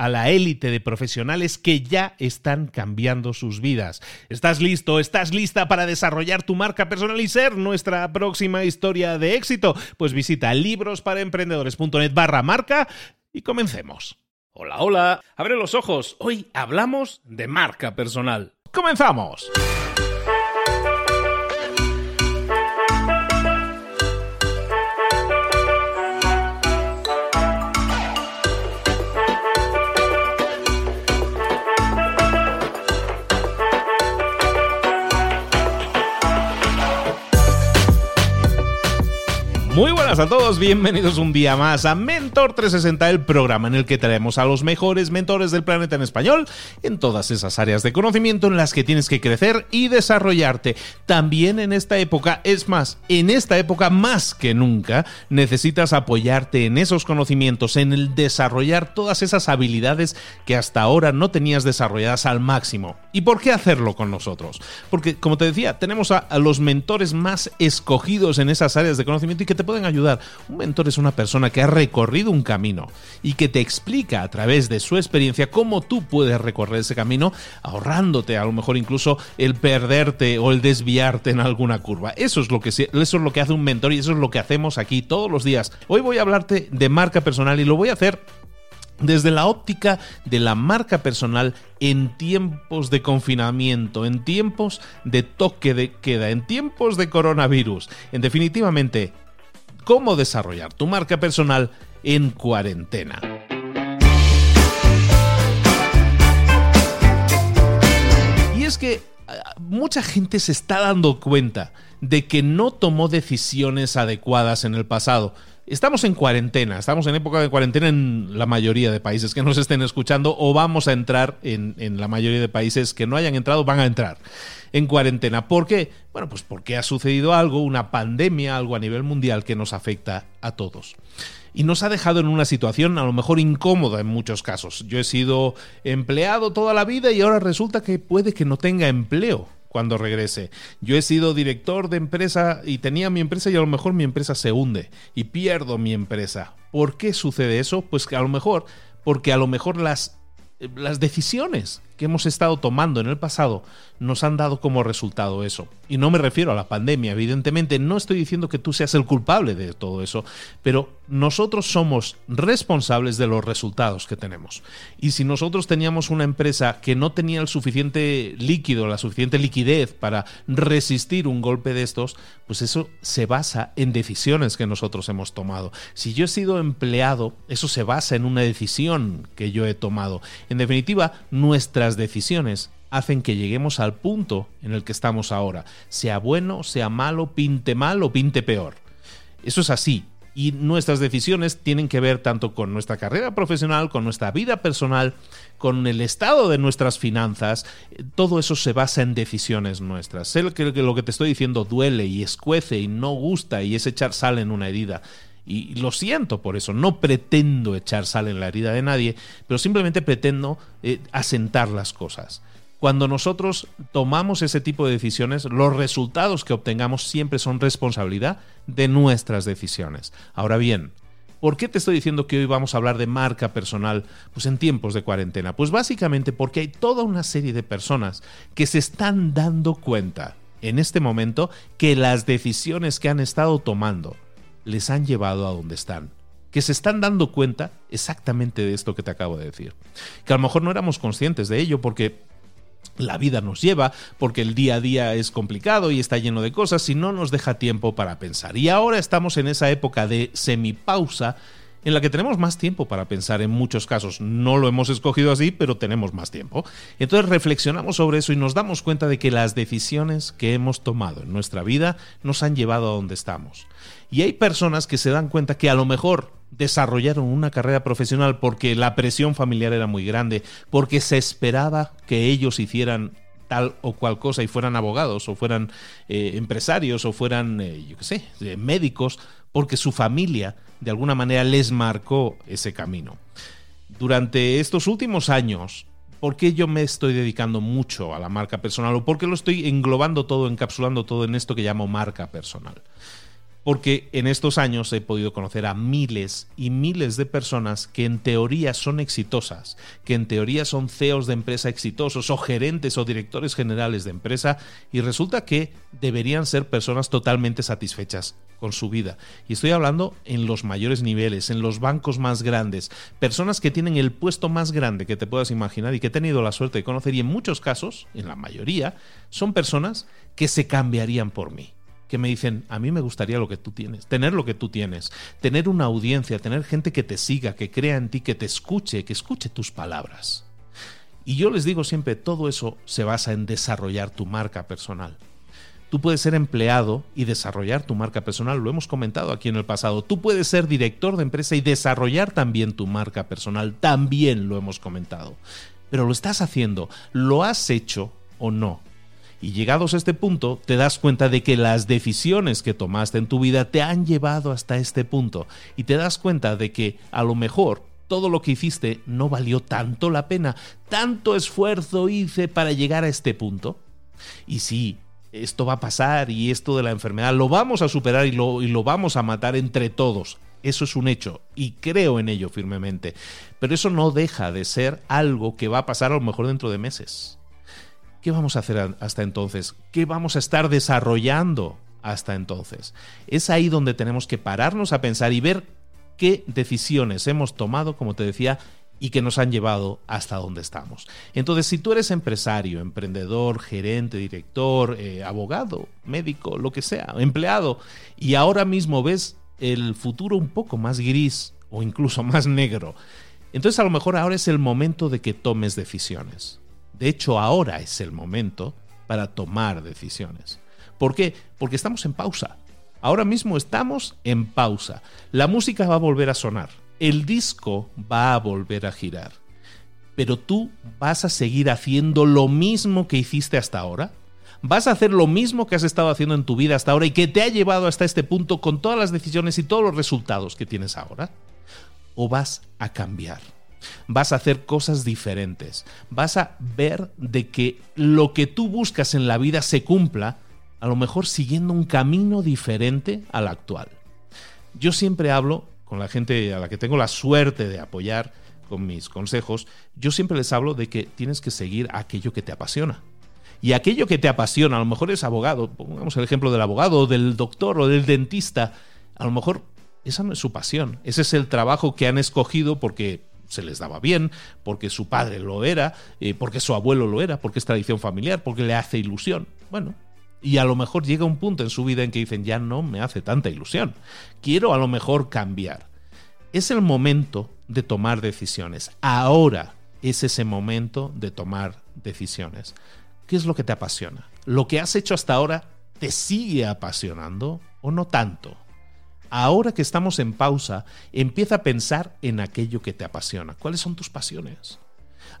a la élite de profesionales que ya están cambiando sus vidas. ¿Estás listo? ¿Estás lista para desarrollar tu marca personal y ser nuestra próxima historia de éxito? Pues visita librosparaemprendedores.net barra marca y comencemos. Hola, hola, abre los ojos. Hoy hablamos de marca personal. ¡Comenzamos! Muy buenas a todos, bienvenidos un día más a Mentor 360, el programa en el que traemos a los mejores mentores del planeta en español en todas esas áreas de conocimiento en las que tienes que crecer y desarrollarte. También en esta época, es más, en esta época más que nunca, necesitas apoyarte en esos conocimientos, en el desarrollar todas esas habilidades que hasta ahora no tenías desarrolladas al máximo. ¿Y por qué hacerlo con nosotros? Porque, como te decía, tenemos a, los mentores más escogidos en esas áreas de conocimiento y que te pueden ayudar. Un mentor es una persona que ha recorrido un camino y que te explica a través de su experiencia cómo tú puedes recorrer ese camino, ahorrándote a lo mejor incluso el perderte o el desviarte en alguna curva. Eso es lo que, eso es lo que hace un mentor y eso es lo que hacemos aquí todos los días. Hoy voy a hablarte de marca personal y lo voy a hacer desde la óptica de la marca personal en tiempos de confinamiento, en tiempos de toque de queda, en tiempos de coronavirus. En definitivamente, cómo desarrollar tu marca personal en cuarentena. Y es que ah, mucha gente se está dando cuenta de que no tomó decisiones adecuadas en el pasado. Estamos en cuarentena, estamos en época de cuarentena en la mayoría de países que nos estén escuchando o vamos a entrar en, en, la mayoría de países que no hayan entrado, van a entrar en cuarentena. ¿Por qué? Bueno, pues porque ha sucedido algo, una pandemia, algo a nivel mundial que nos afecta a todos y nos ha dejado en una situación a lo mejor incómoda en muchos casos. Yo he sido empleado toda la vida y ahora resulta que puede que no tenga empleo cuando regrese. Yo he sido director de empresa y tenía mi empresa y a lo mejor mi empresa se hunde y pierdo mi empresa. ¿Por qué sucede eso? Pues que a lo mejor, porque a lo mejor las, las decisiones que hemos estado tomando en el pasado nos han dado como resultado eso. Y no me refiero a la pandemia, evidentemente, no estoy diciendo que tú seas el culpable de todo eso, pero nosotros somos responsables de los resultados que tenemos. Y si nosotros teníamos una empresa que no tenía el suficiente líquido, la suficiente liquidez para resistir un golpe de estos, pues eso se basa en decisiones que nosotros hemos tomado. Si yo he sido empleado, eso se basa en una decisión que yo he tomado. En definitiva, nuestras decisiones hacen que lleguemos al punto en el que estamos ahora, sea bueno, sea malo, pinte mal o pinte peor. Eso es así. Y nuestras decisiones tienen que ver tanto con nuestra carrera profesional, con nuestra vida personal, con el estado de nuestras finanzas. Todo eso se basa en decisiones nuestras. Sé que lo que te estoy diciendo duele y escuece y no gusta y es echar sal en una herida. Y lo siento por eso, no pretendo echar sal en la herida de nadie, pero simplemente pretendo eh, asentar las cosas. Cuando nosotros tomamos ese tipo de decisiones, los resultados que obtengamos siempre son responsabilidad de nuestras decisiones. Ahora bien, ¿Por qué te estoy diciendo que hoy vamos a hablar de marca personal pues en tiempos de cuarentena? Pues básicamente porque hay toda una serie de personas que se están dando cuenta en este momento que las decisiones que han estado tomando les han llevado a donde están que se están dando cuenta exactamente de esto que te acabo de decir. Que a lo mejor no éramos conscientes de ello porque la vida nos lleva, porque el día a día es complicado y está lleno de cosas y no nos deja tiempo para pensar. Y ahora estamos en esa época de semipausa en la que tenemos más tiempo para pensar en muchos casos. No lo hemos escogido así, pero tenemos más tiempo. Entonces reflexionamos sobre eso y nos damos cuenta de que las decisiones que hemos tomado en nuestra vida nos han llevado a donde estamos. Y hay personas que se dan cuenta que a lo mejor desarrollaron una carrera profesional porque la presión familiar era muy grande, porque se esperaba que ellos hicieran tal o cual cosa y fueran abogados o fueran eh, empresarios o fueran, eh, yo qué sé, eh, médicos, porque su familia de alguna manera les marcó ese camino. Durante estos últimos años, ¿por qué yo me estoy dedicando mucho a la marca personal o por qué lo estoy englobando todo, encapsulando todo en esto que llamo marca personal? Porque en estos años he podido conocer a miles y miles de personas que en teoría son exitosas, que en teoría son CEOs de empresa exitosos o gerentes o directores generales de empresa y resulta que deberían ser personas totalmente satisfechas con su vida. Y estoy hablando en los mayores niveles, en los bancos más grandes, personas que tienen el puesto más grande que te puedas imaginar y que he tenido la suerte de conocer y en muchos casos, en la mayoría, son personas que se cambiarían por mí que me dicen, a mí me gustaría lo que tú tienes, tener lo que tú tienes, tener una audiencia, tener gente que te siga, que crea en ti, que te escuche, que escuche tus palabras. Y yo les digo siempre, todo eso se basa en desarrollar tu marca personal. Tú puedes ser empleado y desarrollar tu marca personal, lo hemos comentado aquí en el pasado. Tú puedes ser director de empresa y desarrollar también tu marca personal, también lo hemos comentado. Pero lo estás haciendo, lo has hecho o no. Y llegados a este punto, te das cuenta de que las decisiones que tomaste en tu vida te han llevado hasta este punto. Y te das cuenta de que a lo mejor todo lo que hiciste no valió tanto la pena. Tanto esfuerzo hice para llegar a este punto. Y sí, esto va a pasar y esto de la enfermedad lo vamos a superar y lo, y lo vamos a matar entre todos. Eso es un hecho y creo en ello firmemente. Pero eso no deja de ser algo que va a pasar a lo mejor dentro de meses ¿Qué vamos a hacer hasta entonces? ¿Qué vamos a estar desarrollando hasta entonces? Es ahí donde tenemos que pararnos a pensar y ver qué decisiones hemos tomado, como te decía, y que nos han llevado hasta donde estamos. Entonces, si tú eres empresario, emprendedor, gerente, director, eh, abogado, médico, lo que sea, empleado, y ahora mismo ves el futuro un poco más gris o incluso más negro, entonces a lo mejor ahora es el momento de que tomes decisiones. De hecho, ahora es el momento para tomar decisiones. ¿Por qué? Porque estamos en pausa. Ahora mismo estamos en pausa. La música va a volver a sonar. El disco va a volver a girar. Pero tú vas a seguir haciendo lo mismo que hiciste hasta ahora. ¿Vas a hacer lo mismo que has estado haciendo en tu vida hasta ahora y que te ha llevado hasta este punto con todas las decisiones y todos los resultados que tienes ahora? ¿O vas a cambiar? Vas a hacer cosas diferentes, vas a ver de que lo que tú buscas en la vida se cumpla, a lo mejor siguiendo un camino diferente al actual. Yo siempre hablo con la gente a la que tengo la suerte de apoyar con mis consejos, yo siempre les hablo de que tienes que seguir aquello que te apasiona. Y aquello que te apasiona, a lo mejor es abogado, pongamos el ejemplo del abogado, del doctor o del dentista, a lo mejor esa no es su pasión, ese es el trabajo que han escogido porque se les daba bien, porque su padre lo era, eh, porque su abuelo lo era, porque es tradición familiar, porque le hace ilusión. Bueno, y a lo mejor llega un punto en su vida en que dicen, ya no me hace tanta ilusión, quiero a lo mejor cambiar. Es el momento de tomar decisiones. Ahora es ese momento de tomar decisiones. ¿Qué es lo que te apasiona? ¿Lo que has hecho hasta ahora te sigue apasionando o no tanto? Ahora que estamos en pausa, empieza a pensar en aquello que te apasiona. ¿Cuáles son tus pasiones?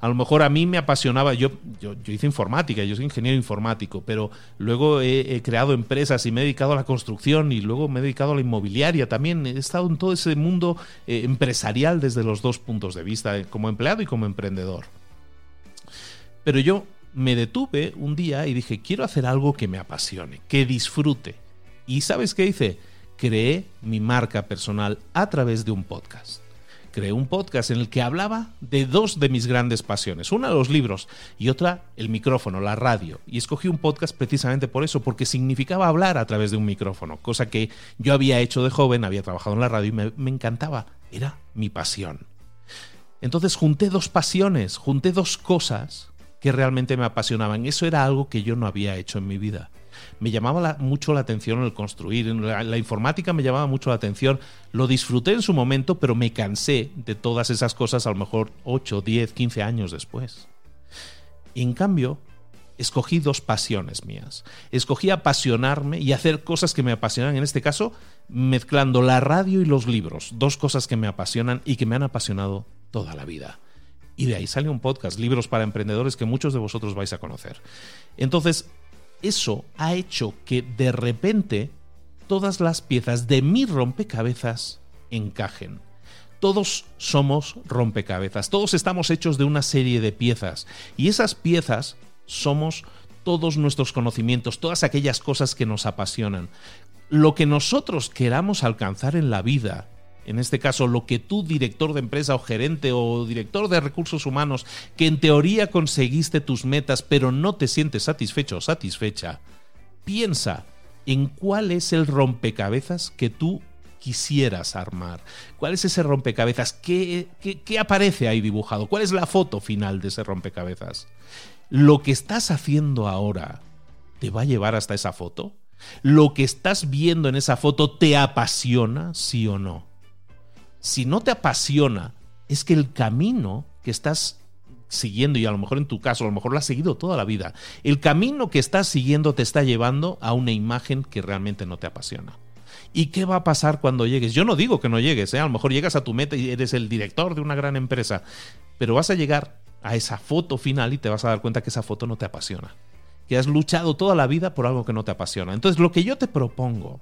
A lo mejor a mí me apasionaba, yo, yo, hice informática, yo soy ingeniero informático, pero luego he, creado empresas y me he dedicado a la construcción y luego me he dedicado a la inmobiliaria también. He estado en todo ese mundo eh, empresarial desde los dos puntos de vista, eh, como empleado y como emprendedor. Pero yo me detuve un día y dije, quiero hacer algo que me apasione, que disfrute. ¿Y sabes qué hice? Creé mi marca personal a través de un podcast creé un podcast en el que hablaba de dos de mis grandes pasiones. Una los libros y otra el micrófono, la radio. Y escogí un podcast precisamente por eso, porque significaba hablar a través de un micrófono, cosa que yo había hecho de joven, había trabajado en la radio y me, me encantaba. Era mi pasión. Entonces junté dos pasiones, junté dos cosas que realmente me apasionaban. Eso era algo que yo no había hecho en mi vida me llamaba mucho la atención el construir. La, informática me llamaba mucho la atención. Lo disfruté en su momento, pero me cansé de todas esas cosas a lo mejor 8, 10, 15 años después. En cambio, escogí dos pasiones mías. Escogí apasionarme y hacer cosas que me apasionan, en este caso, mezclando la radio y los libros. Dos cosas que me apasionan y que me han apasionado toda la vida. Y de ahí sale un podcast, Libros para Emprendedores, que muchos de vosotros vais a conocer. Entonces, eso ha hecho que de repente todas las piezas de mi rompecabezas encajen. Todos somos rompecabezas, todos estamos hechos de una serie de piezas y esas piezas somos todos nuestros conocimientos, todas aquellas cosas que nos apasionan. Lo que nosotros queramos alcanzar en la vida en este caso lo que tú, director de empresa o gerente o director de recursos humanos, que en teoría conseguiste tus metas pero no te sientes satisfecho o satisfecha, piensa en cuál es el rompecabezas que tú quisieras armar. ¿Cuál es ese rompecabezas? ¿Qué, qué, aparece ahí dibujado? ¿Cuál es la foto final de ese rompecabezas? ¿Lo que estás haciendo ahora te va a llevar hasta esa foto? ¿Lo que estás viendo en esa foto te apasiona, sí o no? Si no te apasiona, es que el camino que estás siguiendo, y a lo mejor en tu caso, a lo mejor lo has seguido toda la vida, el camino que estás siguiendo te está llevando a una imagen que realmente no te apasiona. ¿Y qué va a pasar cuando llegues? Yo no digo que no llegues, ¿eh? a lo mejor llegas a tu meta y eres el director de una gran empresa, pero vas a llegar a esa foto final y te vas a dar cuenta que esa foto no te apasiona, que has luchado toda la vida por algo que no te apasiona. Entonces, lo que yo te propongo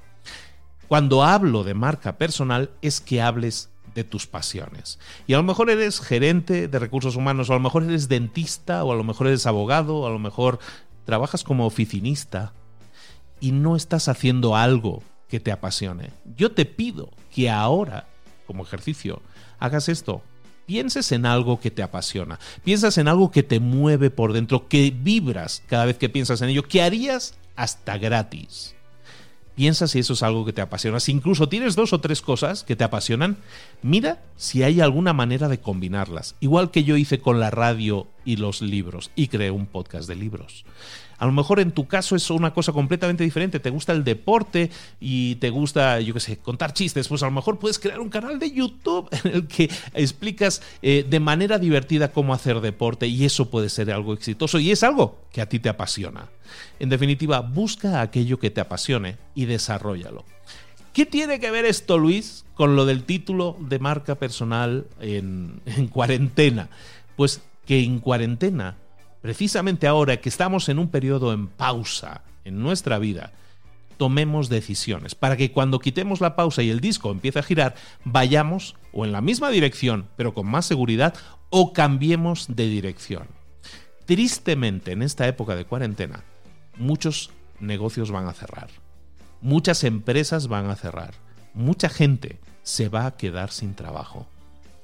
cuando hablo de marca personal es que hables de tus pasiones. Y a lo mejor eres gerente de recursos humanos, o a lo mejor eres dentista, o a lo mejor eres abogado, o a lo mejor trabajas como oficinista y no estás haciendo algo que te apasione. Yo te pido que ahora, como ejercicio, hagas esto. Pienses en algo que te apasiona. Piensas en algo que te mueve por dentro, que vibras cada vez que piensas en ello, que harías hasta gratis. Piensa si eso es algo que te apasiona. Si incluso tienes dos o tres cosas que te apasionan, mira si hay alguna manera de combinarlas. Igual que yo hice con la radio y los libros y creé un podcast de libros. A lo mejor en tu caso es una cosa completamente diferente. Te gusta el deporte y te gusta, yo qué sé, contar chistes. Pues a lo mejor puedes crear un canal de YouTube en el que explicas eh, de manera divertida cómo hacer deporte y eso puede ser algo exitoso y es algo que a ti te apasiona. En definitiva, busca aquello que te apasione y desarrollalo. ¿Qué tiene que ver esto, Luis, con lo del título de marca personal en, en cuarentena? Pues que en cuarentena precisamente ahora que estamos en un periodo en pausa en nuestra vida, tomemos decisiones para que cuando quitemos la pausa y el disco empiece a girar, vayamos o en la misma dirección, pero con más seguridad, o cambiemos de dirección. Tristemente, en esta época de cuarentena, muchos negocios van a cerrar, muchas empresas van a cerrar, mucha gente se va a quedar sin trabajo.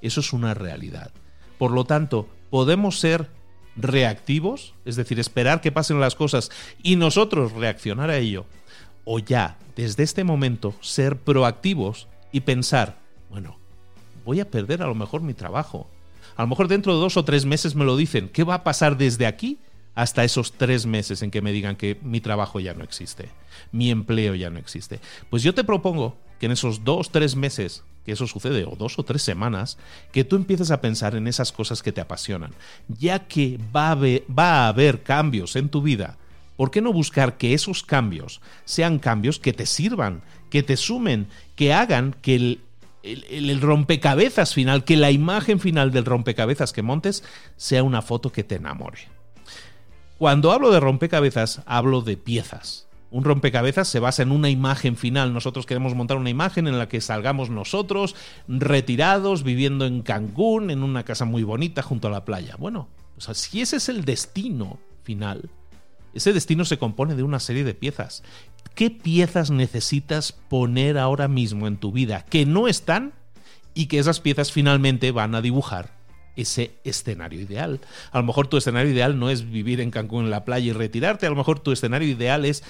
Eso es una realidad. Por lo tanto, podemos ser reactivos, es decir, esperar que pasen las cosas y nosotros reaccionar a ello, o ya, desde este momento, ser proactivos y pensar, bueno, voy a perder a lo mejor mi trabajo. A lo mejor dentro de dos o tres meses me lo dicen. ¿Qué va a pasar desde aquí hasta esos tres meses en que me digan que mi trabajo ya no existe, mi empleo ya no existe? Pues yo te propongo que en esos dos, tres meses que eso sucede, o dos o tres semanas, que tú empieces a pensar en esas cosas que te apasionan. Ya que va a haber, cambios en tu vida, ¿por qué no buscar que esos cambios sean cambios que te sirvan, que te sumen, que hagan que el, el, rompecabezas final, que la imagen final del rompecabezas que montes sea una foto que te enamore? Cuando hablo de rompecabezas, hablo de piezas. Un rompecabezas se basa en una imagen final. Nosotros queremos montar una imagen en la que salgamos nosotros retirados, viviendo en Cancún, en una casa muy bonita junto a la playa. Bueno, si ese es el destino final, ese destino se compone de una serie de piezas. ¿Qué piezas necesitas poner ahora mismo en tu vida que no están y que esas piezas finalmente van a dibujar ese escenario ideal. A lo mejor tu escenario ideal no es vivir en Cancún en la playa y retirarte, a lo mejor tu escenario ideal es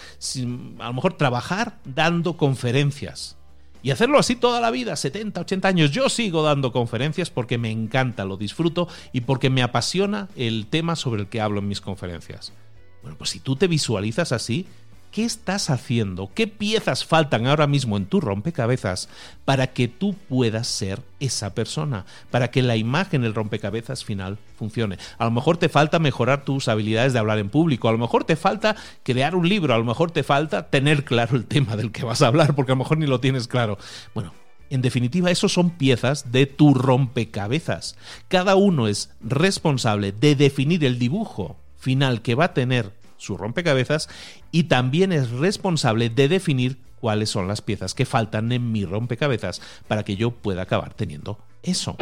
a lo mejor trabajar dando conferencias. Y hacerlo así toda la vida, 70, 80 años. Yo sigo dando conferencias porque me encanta, lo disfruto y porque me apasiona el tema sobre el que hablo en mis conferencias. Bueno, pues si tú te visualizas así, ¿qué estás haciendo? ¿Qué piezas faltan ahora mismo en tu rompecabezas para que tú puedas ser esa persona? Para que la imagen, el rompecabezas final funcione. A lo mejor te falta mejorar tus habilidades de hablar en público, a lo mejor te falta crear un libro, a lo mejor te falta tener claro el tema del que vas a hablar, porque a lo mejor ni lo tienes claro. Bueno, en definitiva, esos son piezas de tu rompecabezas. Cada uno es responsable de definir el dibujo final que va a tener su rompecabezas y también es responsable de definir cuáles son las piezas que faltan en mi rompecabezas para que yo pueda acabar teniendo eso.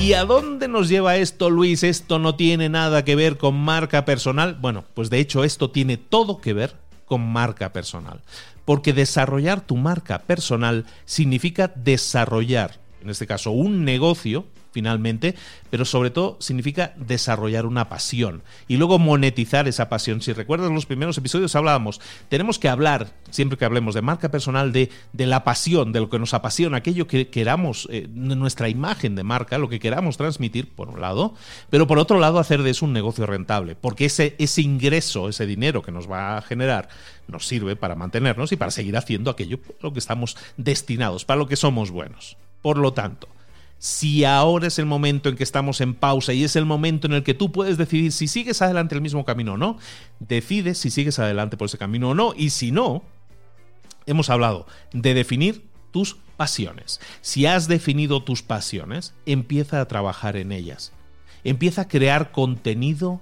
¿Y a dónde nos lleva esto, Luis? ¿Esto no tiene nada que ver con marca personal? Bueno, pues de hecho esto tiene todo que ver con marca personal. Porque desarrollar tu marca personal significa desarrollar en este caso un negocio, finalmente, pero sobre todo significa desarrollar una pasión y luego monetizar esa pasión. Si recuerdas los primeros episodios hablábamos, tenemos que hablar, siempre que hablemos de marca personal, de, de la pasión, de lo que nos apasiona, aquello que queramos, eh, nuestra imagen de marca, lo que queramos transmitir, por un lado, pero por otro lado hacer de eso un negocio rentable, porque ese, ese ingreso, ese dinero que nos va a generar, nos sirve para mantenernos y para seguir haciendo aquello por lo que estamos destinados, para lo que somos buenos. Por lo tanto, si ahora es el momento en que estamos en pausa y es el momento en el que tú puedes decidir si sigues adelante el mismo camino o no, decides si sigues adelante por ese camino o no. Y si no, hemos hablado de definir tus pasiones. Si has definido tus pasiones, empieza a trabajar en ellas. Empieza a crear contenido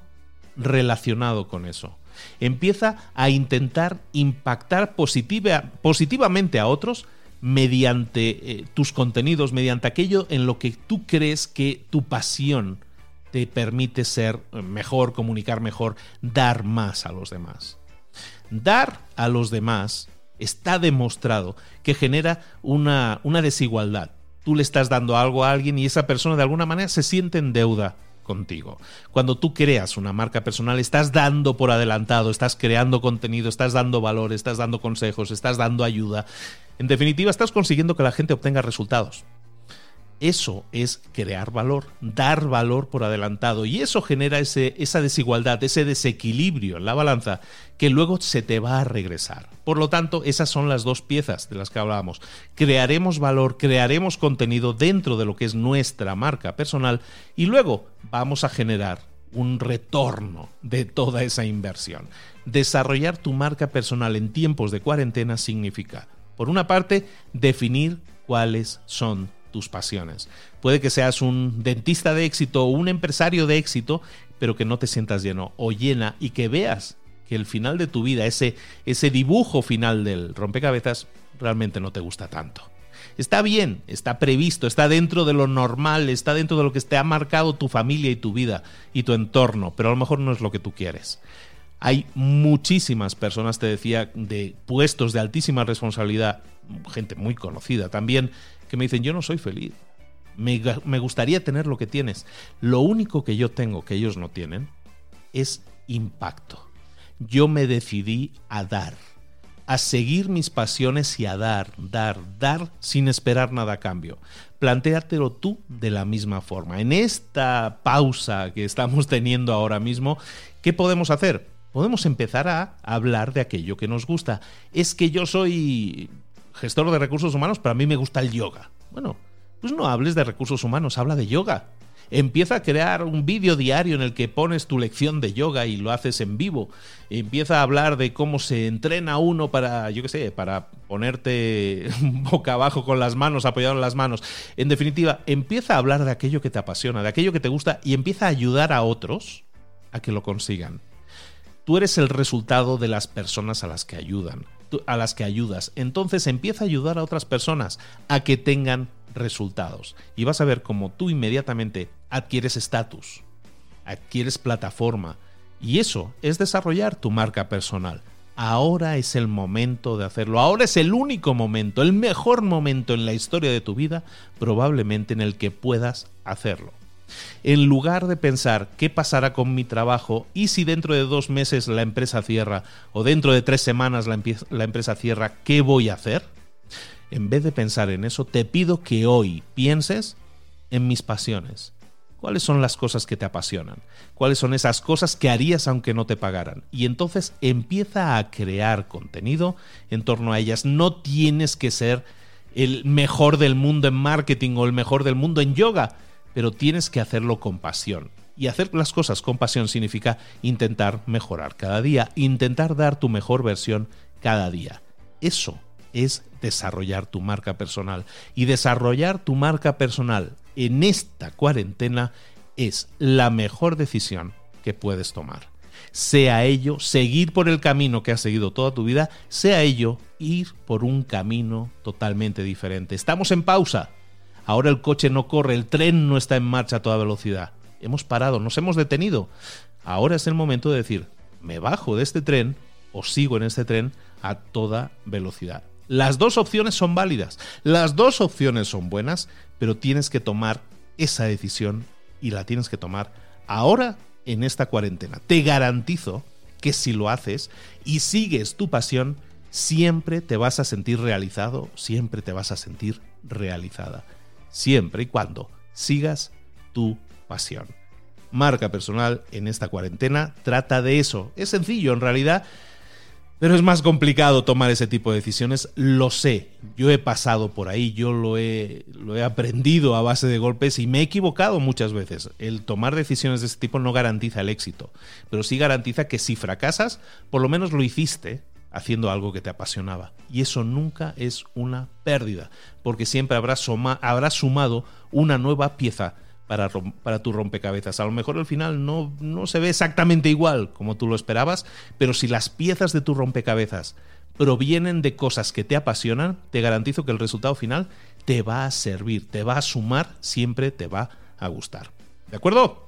relacionado con eso. Empieza a intentar impactar positivamente a otros mediante eh, tus contenidos, mediante aquello en lo que tú crees que tu pasión te permite ser mejor, comunicar mejor, dar más a los demás. Dar a los demás está demostrado que genera una, una desigualdad. Tú le estás dando algo a alguien y esa persona de alguna manera se siente en deuda contigo. Cuando tú creas una marca personal, estás dando por adelantado, estás creando contenido, estás dando valor, estás dando consejos, estás dando ayuda. En definitiva, estás consiguiendo que la gente obtenga resultados. Eso es crear valor, dar valor por adelantado. Y eso genera ese, esa desigualdad, ese desequilibrio en la balanza que luego se te va a regresar. Por lo tanto, esas son las dos piezas de las que hablábamos. Crearemos valor, crearemos contenido dentro de lo que es nuestra marca personal y luego vamos a generar un retorno de toda esa inversión. Desarrollar tu marca personal en tiempos de cuarentena significa, por una parte, definir cuáles son tus pasiones. Puede que seas un dentista de éxito o un empresario de éxito, pero que no te sientas lleno o llena y que veas que el final de tu vida, ese, ese dibujo final del rompecabezas, realmente no te gusta tanto. Está bien, está previsto, está dentro de lo normal, está dentro de lo que te ha marcado tu familia y tu vida y tu entorno, pero a lo mejor no es lo que tú quieres. Hay muchísimas personas, te decía, de puestos de altísima responsabilidad, gente muy conocida también, que me dicen, yo no soy feliz. Me, gustaría tener lo que tienes. Lo único que yo tengo que ellos no tienen es impacto. Yo me decidí a dar, a seguir mis pasiones y a dar, dar, dar sin esperar nada a cambio. Plantéatelo tú de la misma forma. En esta pausa que estamos teniendo ahora mismo, ¿qué podemos hacer? Podemos empezar a hablar de aquello que nos gusta. Es que yo soy gestor de recursos humanos, pero a mí me gusta el yoga. Bueno, pues no hables de recursos humanos, habla de yoga. Empieza a crear un vídeo diario en el que pones tu lección de yoga y lo haces en vivo. Empieza a hablar de cómo se entrena uno para, yo qué sé, para ponerte boca abajo con las manos, apoyado en las manos. En definitiva, empieza a hablar de aquello que te apasiona, de aquello que te gusta y empieza a ayudar a otros a que lo consigan. Tú eres el resultado de las personas a las que ayudan, a las que ayudas. Entonces empieza a ayudar a otras personas a que tengan resultados. Y vas a ver cómo tú inmediatamente adquieres estatus, adquieres plataforma. Y eso es desarrollar tu marca personal. Ahora es el momento de hacerlo. Ahora es el único momento, el mejor momento en la historia de tu vida, probablemente en el que puedas hacerlo. En lugar de pensar qué pasará con mi trabajo y si dentro de dos meses la empresa cierra o dentro de tres semanas la, empresa cierra, ¿qué voy a hacer? en vez de pensar en eso, te pido que hoy pienses en mis pasiones. ¿Cuáles son las cosas que te apasionan? ¿Cuáles son esas cosas que harías aunque no te pagaran? Y entonces empieza a crear contenido en torno a ellas. No tienes que ser el mejor del mundo en marketing o el mejor del mundo en yoga, pero tienes que hacerlo con pasión. Y hacer las cosas con pasión significa intentar mejorar cada día, intentar dar tu mejor versión cada día. Eso es desarrollar tu marca personal. Y desarrollar tu marca personal en esta cuarentena es la mejor decisión que puedes tomar. Sea ello seguir por el camino que has seguido toda tu vida, sea ello ir por un camino totalmente diferente. Estamos en pausa. Ahora el coche no corre, el tren no está en marcha a toda velocidad. Hemos parado, nos hemos detenido. Ahora es el momento de decir, me bajo de este tren o sigo en este tren a toda velocidad. Las dos opciones son válidas, las dos opciones son buenas, pero tienes que tomar esa decisión y la tienes que tomar ahora en esta cuarentena. Te garantizo que si lo haces y sigues tu pasión, siempre te vas a sentir realizado, siempre te vas a sentir realizada. Siempre y cuando sigas tu pasión. Marca personal en esta cuarentena trata de eso. Es sencillo, en realidad pero es más complicado tomar ese tipo de decisiones, lo sé. Yo he pasado por ahí, yo lo he, lo he aprendido a base de golpes y me he equivocado muchas veces. El tomar decisiones de este tipo no garantiza el éxito, pero sí garantiza que si fracasas, por lo menos lo hiciste haciendo algo que te apasionaba. Y eso nunca es una pérdida, porque siempre habrás, sumado una nueva pieza para, tu rompecabezas. A lo mejor al final no, no se ve exactamente igual como tú lo esperabas, pero si las piezas de tu rompecabezas provienen de cosas que te apasionan, te garantizo que el resultado final te va a servir, te va a sumar, siempre te va a gustar. ¿De acuerdo?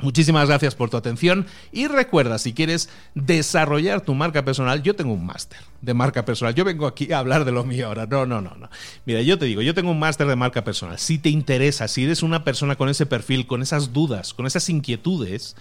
Muchísimas gracias por tu atención y recuerda, si quieres desarrollar tu marca personal, yo tengo un máster de marca personal. Yo vengo aquí a hablar de lo mío ahora. No, no, no, no. Mira, yo te digo, yo tengo un máster de marca personal. Si te interesa, si eres una persona con ese perfil, con esas dudas, con esas inquietudes,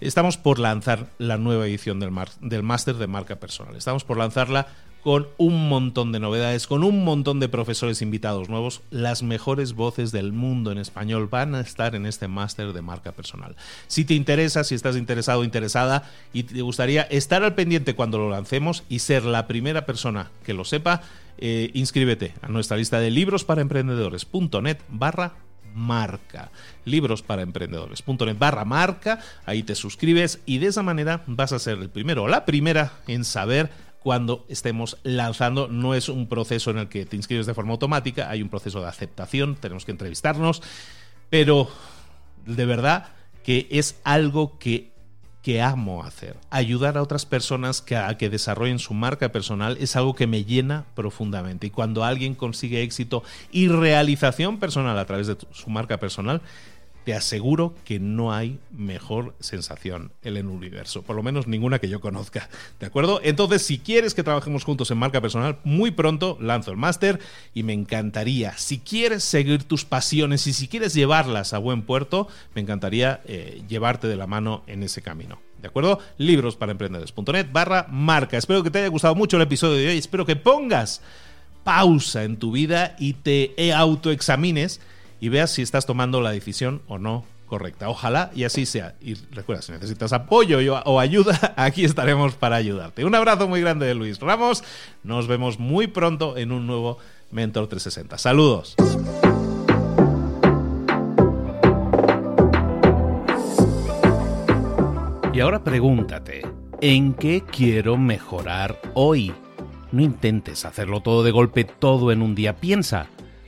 estamos por lanzar la nueva edición del, máster de marca personal. Estamos por lanzarla con un montón de novedades, con un montón de profesores invitados nuevos. Las mejores voces del mundo en español van a estar en este máster de marca personal. Si te interesa, si estás interesado o interesada y te gustaría estar al pendiente cuando lo lancemos y ser la primera persona que lo sepa, eh, inscríbete a nuestra lista de libros para emprendedores.net barra marca. Libros para emprendedores.net barra marca. Ahí te suscribes y de esa manera vas a ser el primero o la primera en saber cuando estemos lanzando. No es un proceso en el que te inscribes de forma automática, hay un proceso de aceptación, tenemos que entrevistarnos, pero de verdad que es algo que, que amo hacer. Ayudar a otras personas que, a que desarrollen su marca personal es algo que me llena profundamente. Y cuando alguien consigue éxito y realización personal a través de su marca personal, te aseguro que no hay mejor sensación en el universo, por lo menos ninguna que yo conozca, ¿de acuerdo? Entonces, si quieres que trabajemos juntos en marca personal, muy pronto lanzo el máster y me encantaría, si quieres seguir tus pasiones y si quieres llevarlas a buen puerto, me encantaría eh, llevarte de la mano en ese camino. ¿De acuerdo? Libros para emprendedores.net barra marca. Espero que te haya gustado mucho el episodio de hoy. Espero que pongas pausa en tu vida y te autoexamines y veas si estás tomando la decisión o no correcta. Ojalá y así sea. Y recuerda, si necesitas apoyo o ayuda, aquí estaremos para ayudarte. Un abrazo muy grande de Luis Ramos. Nos vemos muy pronto en un nuevo Mentor 360. Saludos. Y ahora pregúntate, ¿en qué quiero mejorar hoy? No intentes hacerlo todo de golpe, todo en un día. Piensa,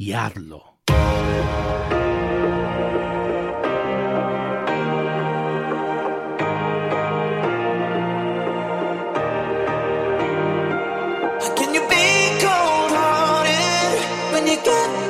y hazlo. Can you be cold-hearted when you get